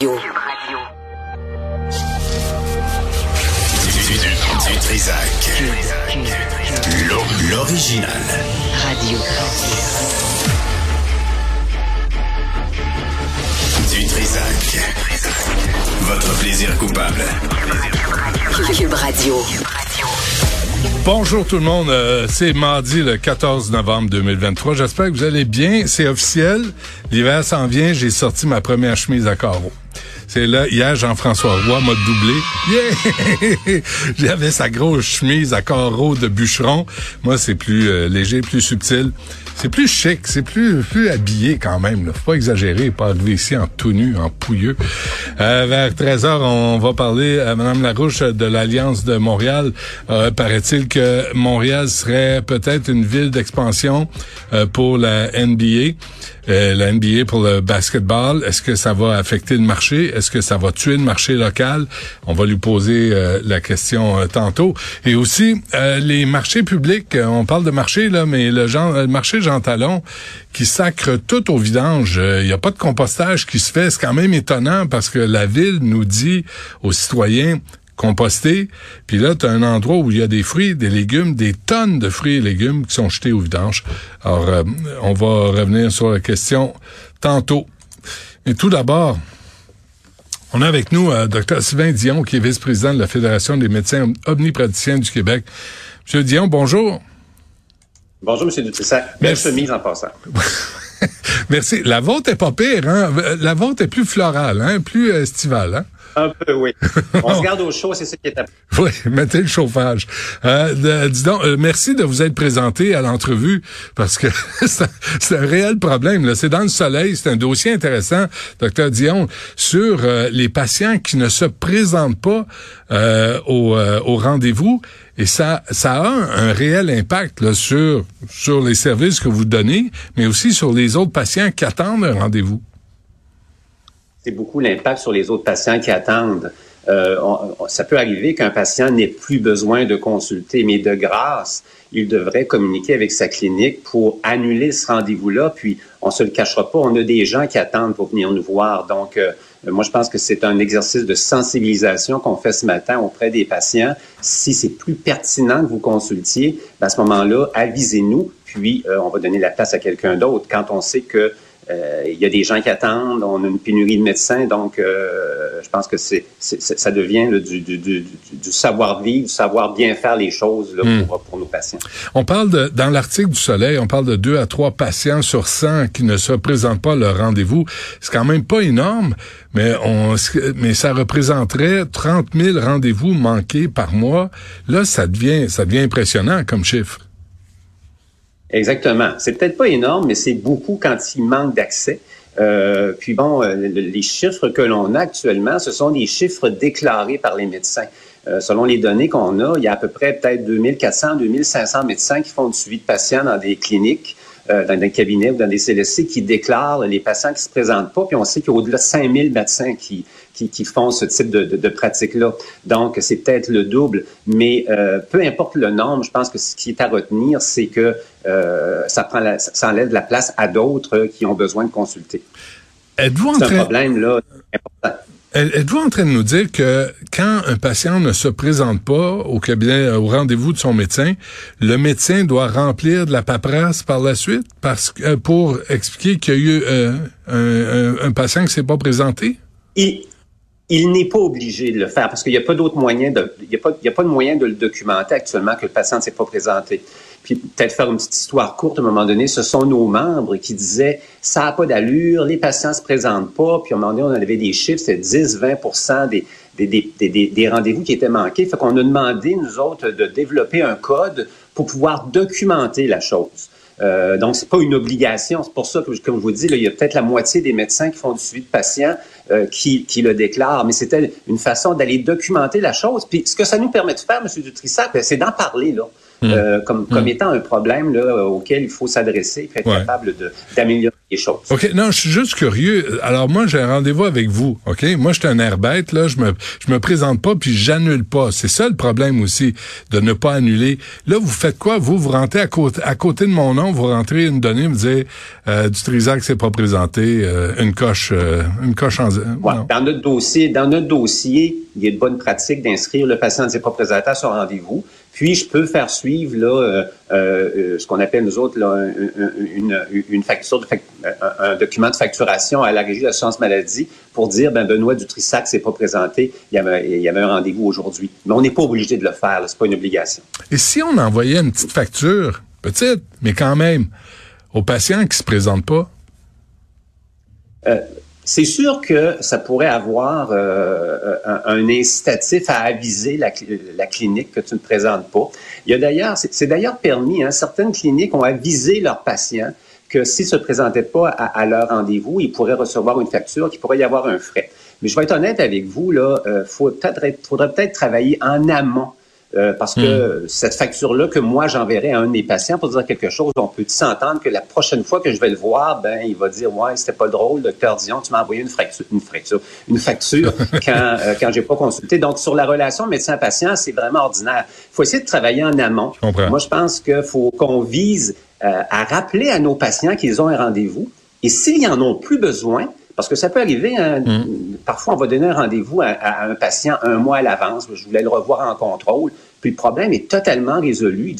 Du, L'original. Radio. Du Trisac. Votre plaisir coupable. Cube Radio. Bonjour tout le monde, euh, c'est mardi le 14 novembre 2023. J'espère que vous allez bien. C'est officiel, l'hiver s'en vient. J'ai sorti ma première chemise à carreaux. C'est là, hier, Jean-François Roy m'a doublé. Yeah! J'avais sa grosse chemise à carreaux de bûcheron. Moi, c'est plus euh, léger, plus subtil. C'est plus chic, c'est plus plus habillé quand même. Là. Faut pas exagérer, pas arriver ici en tout nu, en pouilleux. Euh, vers 13h, on va parler à Mme Larouche de l'Alliance de Montréal. Euh, paraît-il que Montréal serait peut-être une ville d'expansion euh, pour la NBA. Euh, la pour le basketball. Est-ce que ça va affecter le marché? Est-ce que ça va tuer le marché local? On va lui poser euh, la question euh, tantôt. Et aussi, les marchés publics, on parle de marché, là, mais le, le marché Jean Talon qui sacre tout au vidange. Il n'y a pas de compostage qui se fait. C'est quand même étonnant parce que la ville nous dit aux citoyens, composté. Puis là, tu as un endroit où il y a des fruits, des légumes, des tonnes de fruits et légumes qui sont jetés au vidange. Alors, euh, on va revenir sur la question tantôt. Mais tout d'abord, on a avec nous euh, Dr Sylvain Dion, qui est vice-président de la Fédération des médecins omnipraticiens du Québec. Monsieur Dion, bonjour. Bonjour, Monsieur Dutrissac. Belle chemise en passant. Merci. La vôtre est pas pire, hein? La vôtre est plus florale, hein? Plus estivale, hein? Un peu, oui. On se garde au chaud, c'est ce qui est à... Oui, mettez le chauffage. Euh, dis donc, euh, merci de vous être présenté à l'entrevue parce que c'est un, réel problème. C'est dans le soleil, c'est un dossier intéressant, docteur Dion, sur euh, les patients qui ne se présentent pas euh, au, au rendez-vous. Et ça, ça a un, réel impact là, sur, sur les services que vous donnez, mais aussi sur les autres patients qui attendent un rendez-vous c'est beaucoup l'impact sur les autres patients qui attendent. Euh, ça peut arriver qu'un patient n'ait plus besoin de consulter, mais de grâce, il devrait communiquer avec sa clinique pour annuler ce rendez-vous-là. Puis, on se le cachera pas, on a des gens qui attendent pour venir nous voir. Donc, euh, moi, je pense que c'est un exercice de sensibilisation qu'on fait ce matin auprès des patients. Si c'est plus pertinent que vous consultiez, ben, à ce moment-là, avisez-nous, puis euh, on va donner la place à quelqu'un d'autre. Quand on sait que il y a des gens qui attendent, on a une pénurie de médecins, donc euh, je pense que c'est, ça devient du, du, du, du savoir-vivre, du savoir bien faire les choses là, hmm. pour, pour, nos patients. On parle de, dans l'article du Soleil, on parle de deux à trois patients sur 100 qui ne se présentent pas à leur rendez-vous. C'est quand même pas énorme, mais, on, mais ça représenterait 30 000 rendez-vous manqués par mois. Là, ça devient, ça devient impressionnant comme chiffre. Exactement. C'est peut-être pas énorme, mais c'est beaucoup quand il manque d'accès. Euh, puis bon, euh, les chiffres que l'on a actuellement, ce sont des chiffres déclarés par les médecins. Euh, selon les données qu'on a, il y a à peu près peut-être 2400, 2500 médecins qui font du suivi de patients dans des cliniques, euh, dans des cabinets ou dans des CLSC qui déclarent les patients qui se présentent pas. Puis on sait qu'il y a au-delà de 5000 médecins qui, qui, qui, font ce type de, de, de pratique-là. Donc, c'est peut-être le double, mais euh, peu importe le nombre, je pense que ce qui est à retenir, c'est que euh, ça, prend la, ça enlève de la place à d'autres qui ont besoin de consulter. Êtes-vous C'est un problème là important. Êtes-vous en train de nous dire que quand un patient ne se présente pas au cabinet, au rendez-vous de son médecin, le médecin doit remplir de la paperasse par la suite parce que, pour expliquer qu'il y a eu euh, un, un, patient qui s'est pas présenté? Il, n'est pas obligé de le faire parce qu'il n'y a pas d'autre moyen de, il y a pas, il a pas de moyen de le documenter actuellement que le patient ne s'est pas présenté. Puis peut-être faire une petite histoire courte à un moment donné, ce sont nos membres qui disaient ça n'a pas d'allure, les patients se présentent pas. Puis à un moment donné, on avait des chiffres, c'était 10-20 des, des, des, des, des rendez-vous qui étaient manqués. Fait qu'on a demandé, nous autres, de développer un code pour pouvoir documenter la chose. Euh, donc, c'est pas une obligation. C'est pour ça que, comme je vous dis, là, il y a peut-être la moitié des médecins qui font du suivi de patients euh, qui, qui, le déclarent, mais c'était une façon d'aller documenter la chose. Puis, ce que ça nous permet de faire, M. Dutrissac, ben, c'est d'en parler, là. Mmh. Euh, comme, comme mmh. étant un problème là, auquel il faut s'adresser et être ouais. capable d'améliorer choses. OK, non, je suis juste curieux. Alors moi, j'ai un rendez-vous avec vous, OK? Moi, je suis un air bête, là, je me je me présente pas puis j'annule pas. C'est ça le problème aussi de ne pas annuler. Là, vous faites quoi? Vous vous rentrez à côté à côté de mon nom, vous rentrez une donnée, vous dites euh, du Trisac c'est pas présenté, euh, une coche euh, une coche en ouais, dans notre dossier, dans notre dossier, il y a de bonnes pratiques d'inscrire le patient ne s'est pas présenté à son rendez-vous. Puis, je peux faire suivre là, euh, euh, ce qu'on appelle, nous autres, là, une, une, facture, de un, document de facturation à la Régie de l'assurance maladie pour dire, ben Benoît Dutrissac s'est pas présenté, il y avait, il y avait un rendez-vous aujourd'hui. Mais on n'est pas obligé de le faire, c'est pas une obligation. Et si on envoyait une petite facture, petite, mais quand même, aux patients qui se présentent pas? Euh, c'est sûr que ça pourrait avoir euh, un, incitatif à aviser la, clinique que tu ne présentes pas. Il y a d'ailleurs, c'est d'ailleurs permis, hein, certaines cliniques ont avisé leurs patients que s'ils se présentaient pas à, leur rendez-vous, ils pourraient recevoir une facture, qu'il pourrait y avoir un frais. Mais je vais être honnête avec vous, là, euh, faudrait peut-être travailler en amont euh, parce que hmm. cette facture-là que moi j'enverrai à un de mes patients pour dire quelque chose, on peut s'entendre que la prochaine fois que je vais le voir, ben il va dire ouais c'était pas drôle, docteur Dion, tu m'as envoyé une fracture, une fracture, une facture quand euh, quand j'ai pas consulté. Donc sur la relation médecin-patient, c'est vraiment ordinaire. Il faut essayer de travailler en amont. Moi je pense qu'il faut qu'on vise euh, à rappeler à nos patients qu'ils ont un rendez-vous. Et s'ils en ont plus besoin, parce que ça peut arriver, hein, mm. parfois on va donner un rendez-vous à, un patient un mois à l'avance, je voulais le revoir en contrôle, puis le problème est totalement résolu.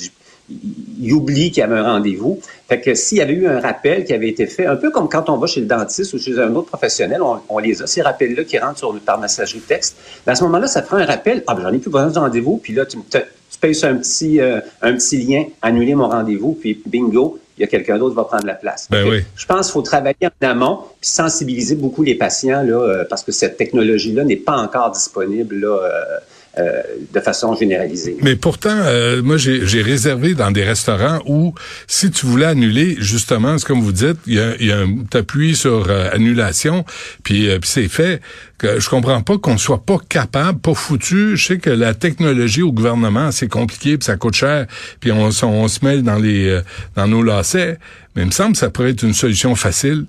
Il, oublie qu'il y avait un rendez-vous. Fait que s'il y avait eu un rappel qui avait été fait, un peu comme quand on va chez le dentiste ou chez un autre professionnel, on, les a, ces rappels-là qui rentrent sur, par messagerie texte. à ce moment-là, ça fera un rappel. Ah, ben, j'en ai plus besoin de rendez-vous. Puis là, tu, tu payes sur un petit, euh, un petit lien, annuler mon rendez-vous, puis bingo, il y a quelqu'un d'autre qui va prendre la place. Ben je pense qu'il faut travailler en amont puis sensibiliser beaucoup les patients là, euh, parce que cette technologie-là n'est pas encore disponible là, euh, euh, de façon généralisée. Mais pourtant, euh, moi, j'ai réservé dans des restaurants où, si tu voulais annuler, justement, c'est comme vous dites, il y a, y a un appui sur euh, annulation, puis, puis c'est fait. Que je comprends pas qu'on soit pas capable, pas foutu. Je sais que la technologie au gouvernement, c'est compliqué, puis ça coûte cher, puis on, on, se mêle dans les dans nos lacets. Mais il me semble que ça pourrait être une solution facile.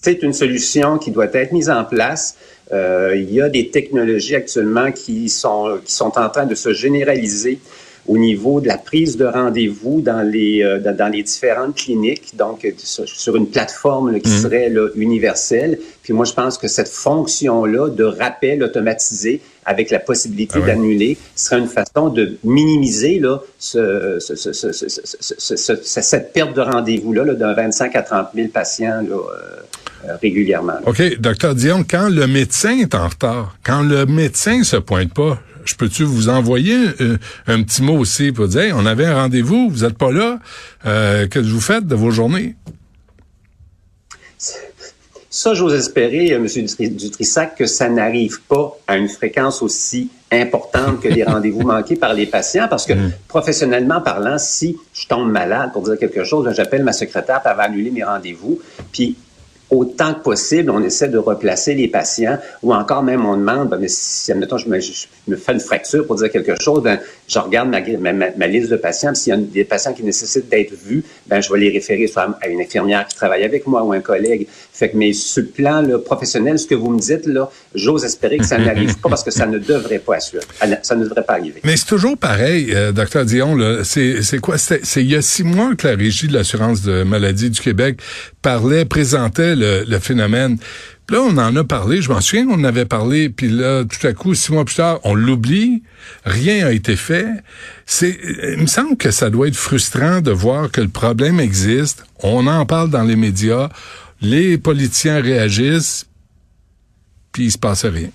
C'est une solution qui doit être mise en place. Euh, il y a des technologies actuellement qui sont, qui sont en train de se généraliser au niveau de la prise de rendez-vous dans les, euh, dans les différentes cliniques, donc euh, sur une plateforme qui mhm. serait là, universelle. Puis moi, je pense que cette fonction-là de rappel automatisé avec la possibilité ah d'annuler serait une façon de minimiser là, ce, ce, ce, cette perte de rendez-vous-là -là, d'un 25 à 30 000 patients là, euh, régulièrement. OK, docteur Dion, quand le médecin est en retard, quand le médecin se pointe pas, je peux-tu vous envoyer un, petit mot aussi pour dire, on avait un rendez-vous, vous n'êtes pas là, euh, que vous faites de vos journées? Ça, j'ose espérer, euh, M. Dutrissac, que ça n'arrive pas à une fréquence aussi importante que les rendez-vous manqués par les patients, parce que mm. professionnellement parlant, si je tombe malade pour dire quelque chose, j'appelle ma secrétaire, pour annuler mes rendez-vous, puis autant que possible, on essaie de replacer les patients ou encore même on demande, ben, mais si, admettons, je me, je me, fais une fracture pour dire quelque chose, ben, je regarde ma, ma, liste de patients, s'il y a des patients qui nécessitent d'être vus, ben, je vais les référer soit à une infirmière qui travaille avec moi ou un collègue. Fait que, mais sur le plan là, professionnel, ce que vous me dites, là, j'ose espérer que ça n'arrive pas parce que ça ne devrait pas assurer. Ça ne devrait pas arriver. Mais c'est toujours pareil, euh, docteur Dion, c'est quoi? C'est il y a six mois que la Régie de l'assurance de maladie du Québec parlait, présentait le, phénomène. Là, on en a parlé, je m'en souviens, on en avait parlé, puis là, tout à coup, six mois plus tard, on l'oublie, rien a été fait. C'est, il me semble que ça doit être frustrant de voir que le problème existe, on en parle dans les médias, les politiciens réagissent, puis il se passe rien.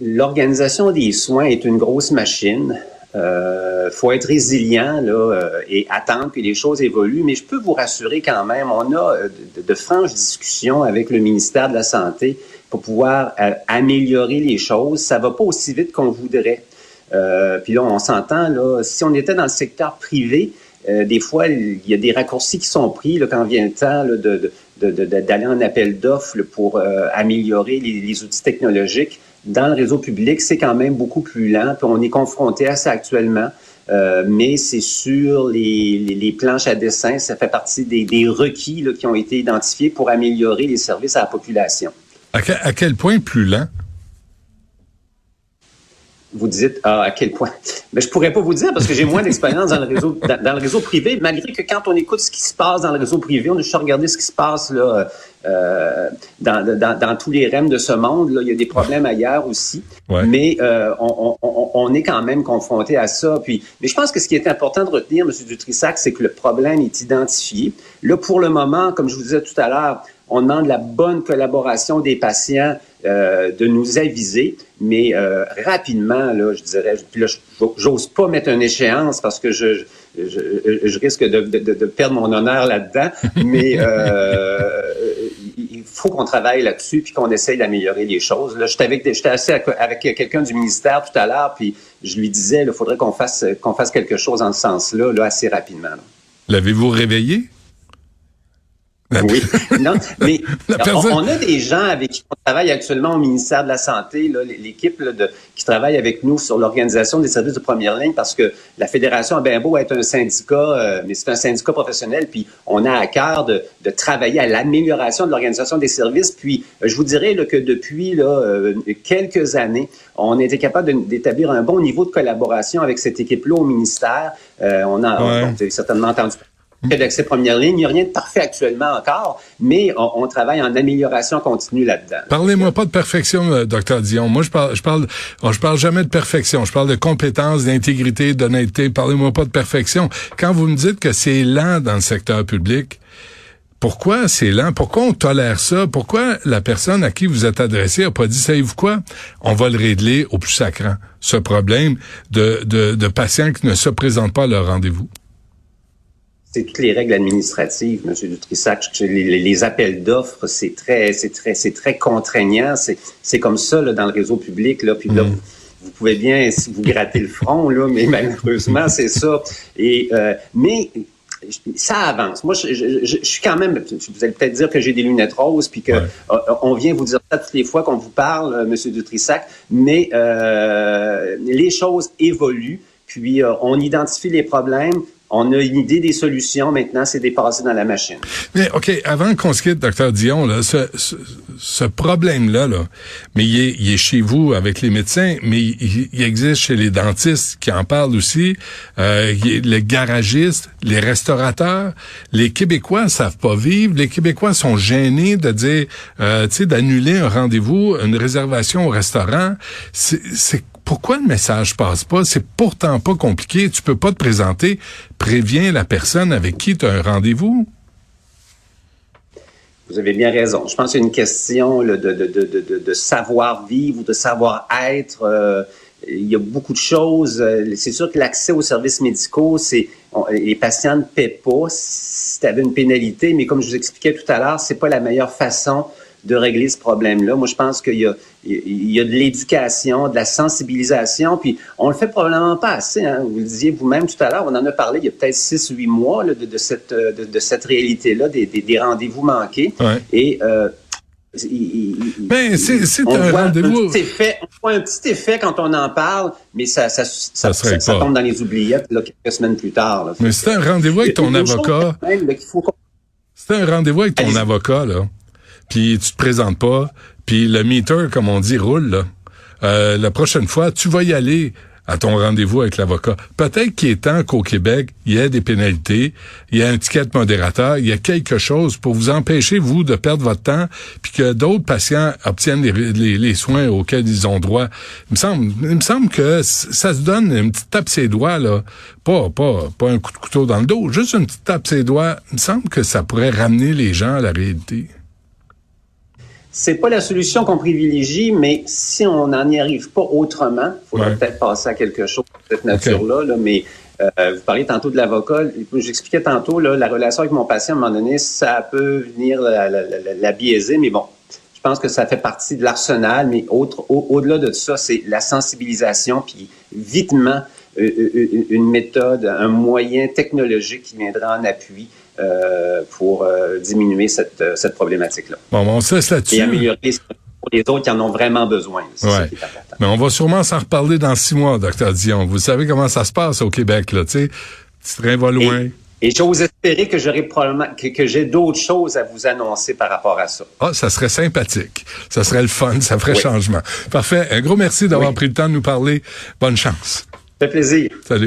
L'organisation des soins est une grosse machine. Euh, faut être résilient là, euh, et attendre que les choses évoluent. Mais je peux vous rassurer quand même, on a euh, de, franches discussions avec le ministère de la Santé pour pouvoir euh, améliorer les choses. Ça va pas aussi vite qu'on voudrait. puis là, on s'entend, là, si on était dans le secteur privé, des fois, il y a des raccourcis qui sont pris là, quand vient le temps de, d'aller en appel d'offres pour améliorer les, outils technologiques dans le réseau public, c'est quand même beaucoup plus lent. On est confronté à ça actuellement. mais c'est sur les, les, planches à dessin, ça fait partie des, des requis qui ont été identifiés pour améliorer les services à la population. À quel point plus lent? Vous dites ah, à quel point. Mais je pourrais pas vous dire parce que j'ai moins d'expérience dans le réseau dans, le réseau privé, malgré que quand on écoute ce qui se passe dans le réseau privé, on a juste regarder ce qui se passe là, euh, dans, dans, dans, tous les REM de ce monde. Là. Il y a des problèmes ailleurs aussi. Mais euh, on, on, on, est quand même confronté à ça. Puis, mais je pense que ce qui est important de retenir, M. Dutrissac, c'est que le problème est identifié. Là, pour le moment, comme je vous disais tout à l'heure, on demande la bonne collaboration des patients euh, de nous aviser, mais euh, rapidement, là, je dirais, puis là, j'ose pas mettre une échéance parce que je, je, risque de, de, perdre mon honneur là-dedans, mais euh, il faut qu'on travaille là-dessus puis qu'on essaye d'améliorer les choses. Là, j'étais avec, j'étais avec quelqu'un du ministère tout à l'heure, puis je lui disais, il faudrait qu'on fasse, qu'on fasse quelque chose en ce sens-là, là, assez rapidement. L'avez-vous réveillé? Oui, non, mais on, a des gens avec qui on travaille actuellement au ministère de la Santé, l'équipe qui travaille avec nous sur l'organisation des services de première ligne, parce que la Fédération a bien beau être un syndicat, euh, mais c'est un syndicat professionnel, puis on a à cœur de, de travailler à l'amélioration de l'organisation des services. Puis euh, je vous dirais là, que depuis là, euh, quelques années, on a été capable d'établir un bon niveau de collaboration avec cette équipe-là au ministère. on a certainement entendu d'accès première ligne. Il n'y a rien de parfait actuellement encore, mais on, travaille en amélioration continue là-dedans. Parlez-moi pas de perfection, euh, docteur Dion. Moi, je parle, je parle, je parle jamais de perfection. Je parle de compétences, d'intégrité, d'honnêteté. Parlez-moi pas de perfection. Quand vous me dites que c'est lent dans le secteur public, pourquoi c'est lent? Pourquoi on tolère ça? Pourquoi la personne à qui vous êtes adressé a pas dit, savez-vous quoi? On va le régler au plus sacrant, ce problème de, de, de patients qui ne se présentent pas à leur rendez-vous c'est toutes les règles administratives, M. Dutrissac. Les, les appels d'offres, c'est très, c'est très, c'est très contraignant. C'est, comme ça là, dans le réseau public. Là, puis là, mm. vous, pouvez bien vous gratter le front, là, mais malheureusement, c'est ça. Et euh, mais ça avance. Moi, je, je, je, suis quand même. Vous allez peut-être dire que j'ai des lunettes roses, puis que euh, on vient vous dire ça toutes les fois qu'on vous parle, euh, M. Dutrissac. Mais euh, les choses évoluent. Puis on identifie les problèmes, on a une idée des solutions. Maintenant, c'est dépassé dans la machine. Mais OK, avant qu'on se quitte, docteur Dion, là, ce, ce, problème-là, là, mais il est, il est, chez vous avec les médecins, mais il, il, existe chez les dentistes qui en parlent aussi, euh, les garagistes, les restaurateurs. Les Québécois savent pas vivre. Les Québécois sont gênés de dire, euh, tu sais, d'annuler un rendez-vous, une réservation au restaurant. C'est pourquoi le message passe pas? C'est pourtant pas compliqué. Tu peux pas te présenter. Préviens la personne avec qui tu as un rendez-vous. Vous avez bien raison. Je pense que c'est une question de, savoir-vivre ou de savoir-être. Euh, il y a beaucoup de choses. C'est sûr que l'accès aux services médicaux, c'est les patients ne paient pas si tu avais une pénalité, mais comme je vous expliquais tout à l'heure, c'est pas la meilleure façon de régler ce problème-là. Moi, je pense qu'il y a, il y a de l'éducation, de la sensibilisation, puis on le fait probablement pas assez. Hein. Vous le disiez vous-même tout à l'heure, on en a parlé il y a peut-être six, huit mois de, de, cette, de, cette réalité-là, des, des, rendez-vous manqués. Et euh, mais c'est un rendez-vous. on voit un petit effet quand on en parle, mais ça, ça, ça, ça, tombe dans les oubliettes là, quelques semaines plus tard. mais c'est un rendez-vous avec ton avocat. C'est un rendez-vous avec ton avocat, là puis tu te présentes pas, puis le meter, comme on dit, roule. Euh, la prochaine fois, tu vas y aller à ton rendez-vous avec l'avocat. Peut-être qu'il est temps qu'au Québec, il y ait des pénalités, il y a un ticket modérateur, il y a quelque chose pour vous empêcher, vous, de perdre votre temps, puis que d'autres patients obtiennent les, les, soins auxquels ils ont droit. Il me semble, il me semble que ça se donne une petite tape ses doigts, là. Pas, pas, pas un coup de couteau dans le dos, juste une petite tape ses doigts. Il me semble que ça pourrait ramener les gens à la réalité. C'est pas la solution qu'on privilégie, mais si on n'en y arrive pas autrement, il faudrait peut-être passer à quelque chose de cette nature-là. mais euh, vous parliez tantôt de l'avocat. J'expliquais tantôt là, la relation avec mon patient, à un moment donné, ça peut venir la, biaiser, mais bon, je pense que ça fait partie de l'arsenal. Mais autre, au-delà de ça, c'est la sensibilisation, puis vitement une méthode, un moyen technologique qui viendra en appui euh, pour euh, diminuer cette, euh, cette problématique-là. Bon, on cesse là-dessus. Et améliorer pour les autres qui en ont vraiment besoin. C'est ça qui est important. Mais on va sûrement s'en reparler dans six mois, docteur Dion. Vous savez comment ça se passe au Québec, là, tu sais. Le train va loin. Et, j'ose espérer que j'aurai probablement que, j'ai d'autres choses à vous annoncer par rapport à ça. Ah, ça serait sympathique. Ça serait le fun, ça ferait changement. Parfait. Un gros merci d'avoir pris le temps de nous parler. Bonne chance. Fait plaisir. Salut.